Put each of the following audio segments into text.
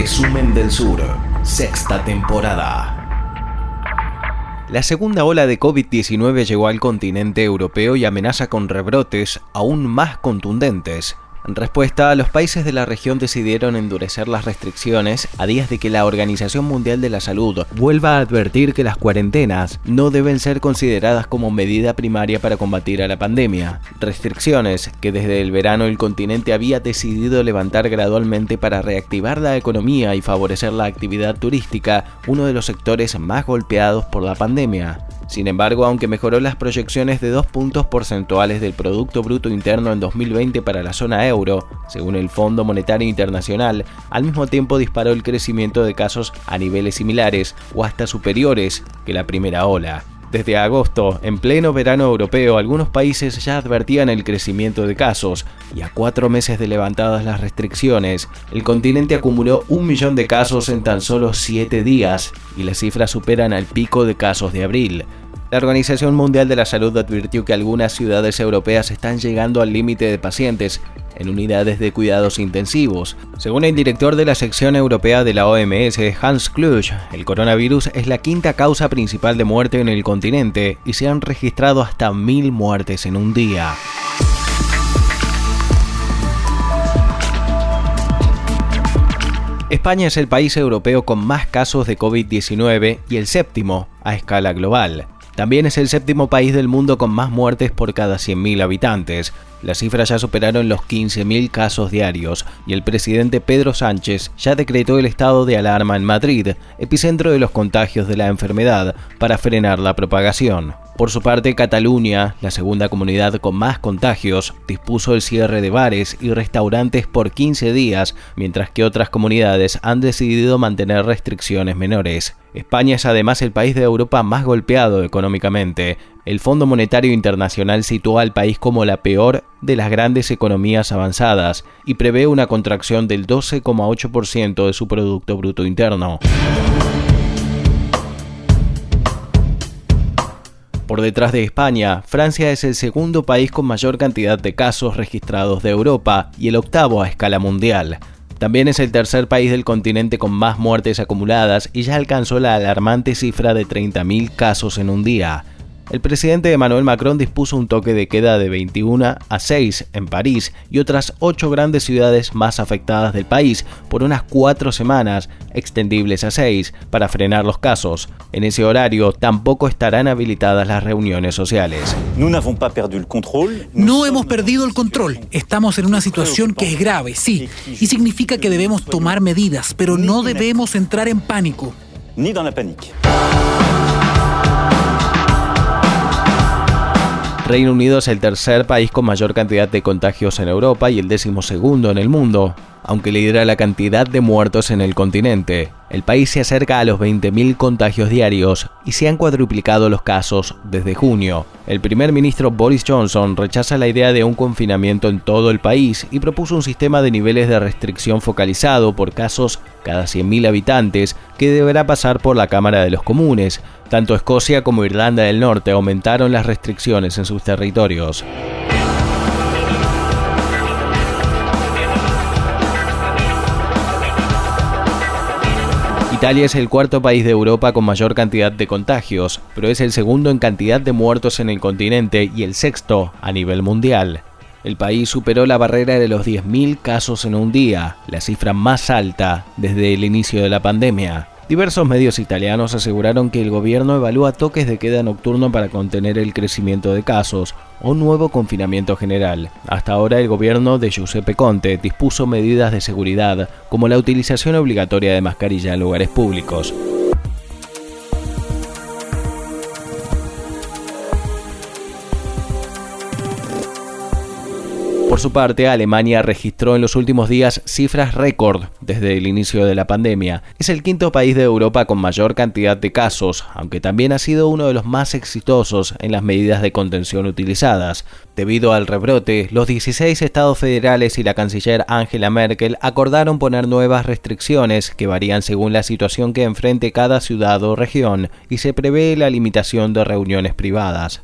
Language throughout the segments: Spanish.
Resumen del Sur, sexta temporada. La segunda ola de COVID-19 llegó al continente europeo y amenaza con rebrotes aún más contundentes en respuesta, los países de la región decidieron endurecer las restricciones a días de que la Organización Mundial de la Salud vuelva a advertir que las cuarentenas no deben ser consideradas como medida primaria para combatir a la pandemia. Restricciones que desde el verano el continente había decidido levantar gradualmente para reactivar la economía y favorecer la actividad turística, uno de los sectores más golpeados por la pandemia. Sin embargo, aunque mejoró las proyecciones de dos puntos porcentuales del Producto Bruto Interno en 2020 para la zona euro, según el Fondo Monetario Internacional, al mismo tiempo disparó el crecimiento de casos a niveles similares o hasta superiores que la primera ola. Desde agosto, en pleno verano europeo, algunos países ya advertían el crecimiento de casos, y a cuatro meses de levantadas las restricciones, el continente acumuló un millón de casos en tan solo siete días, y las cifras superan al pico de casos de abril. La Organización Mundial de la Salud advirtió que algunas ciudades europeas están llegando al límite de pacientes en unidades de cuidados intensivos. Según el director de la sección europea de la OMS, Hans Kluge, el coronavirus es la quinta causa principal de muerte en el continente y se han registrado hasta mil muertes en un día. España es el país europeo con más casos de COVID-19 y el séptimo a escala global. También es el séptimo país del mundo con más muertes por cada 100.000 habitantes. Las cifras ya superaron los 15.000 casos diarios y el presidente Pedro Sánchez ya decretó el estado de alarma en Madrid, epicentro de los contagios de la enfermedad, para frenar la propagación. Por su parte, Cataluña, la segunda comunidad con más contagios, dispuso el cierre de bares y restaurantes por 15 días, mientras que otras comunidades han decidido mantener restricciones menores. España es además el país de Europa más golpeado económicamente. El Fondo Monetario Internacional situó al país como la peor de las grandes economías avanzadas y prevé una contracción del 12,8% de su Producto Bruto Interno. Por detrás de España, Francia es el segundo país con mayor cantidad de casos registrados de Europa y el octavo a escala mundial. También es el tercer país del continente con más muertes acumuladas y ya alcanzó la alarmante cifra de 30.000 casos en un día. El presidente Emmanuel Macron dispuso un toque de queda de 21 a 6 en París y otras ocho grandes ciudades más afectadas del país por unas cuatro semanas, extendibles a seis, para frenar los casos. En ese horario tampoco estarán habilitadas las reuniones sociales. No hemos perdido el control. Estamos en una situación que es grave, sí, y significa que debemos tomar medidas, pero no debemos entrar en pánico. Ni en la pánico. Reino Unido es el tercer país con mayor cantidad de contagios en Europa y el décimo segundo en el mundo, aunque lidera la cantidad de muertos en el continente. El país se acerca a los 20.000 contagios diarios y se han cuadruplicado los casos desde junio. El primer ministro Boris Johnson rechaza la idea de un confinamiento en todo el país y propuso un sistema de niveles de restricción focalizado por casos cada 100.000 habitantes que deberá pasar por la Cámara de los Comunes. Tanto Escocia como Irlanda del Norte aumentaron las restricciones en sus territorios. Italia es el cuarto país de Europa con mayor cantidad de contagios, pero es el segundo en cantidad de muertos en el continente y el sexto a nivel mundial. El país superó la barrera de los 10.000 casos en un día, la cifra más alta desde el inicio de la pandemia. Diversos medios italianos aseguraron que el gobierno evalúa toques de queda nocturno para contener el crecimiento de casos o un nuevo confinamiento general. Hasta ahora el gobierno de Giuseppe Conte dispuso medidas de seguridad como la utilización obligatoria de mascarilla en lugares públicos. Por su parte, Alemania registró en los últimos días cifras récord desde el inicio de la pandemia. Es el quinto país de Europa con mayor cantidad de casos, aunque también ha sido uno de los más exitosos en las medidas de contención utilizadas. Debido al rebrote, los 16 estados federales y la canciller Angela Merkel acordaron poner nuevas restricciones que varían según la situación que enfrente cada ciudad o región y se prevé la limitación de reuniones privadas.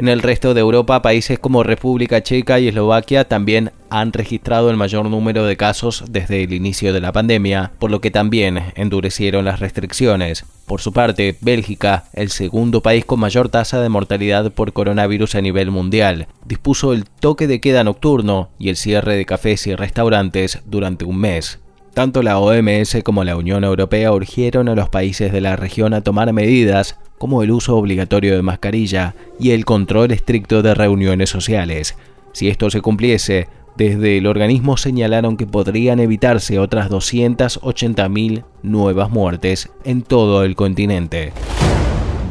En el resto de Europa, países como República Checa y Eslovaquia también han registrado el mayor número de casos desde el inicio de la pandemia, por lo que también endurecieron las restricciones. Por su parte, Bélgica, el segundo país con mayor tasa de mortalidad por coronavirus a nivel mundial, dispuso el toque de queda nocturno y el cierre de cafés y restaurantes durante un mes. Tanto la OMS como la Unión Europea urgieron a los países de la región a tomar medidas como el uso obligatorio de mascarilla y el control estricto de reuniones sociales. Si esto se cumpliese, desde el organismo señalaron que podrían evitarse otras 280.000 nuevas muertes en todo el continente.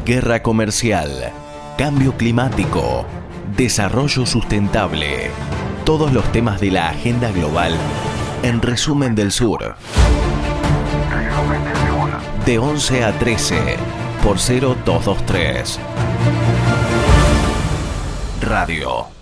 Guerra comercial, cambio climático, desarrollo sustentable, todos los temas de la agenda global en resumen del sur. De 11 a 13 por 0223. Radio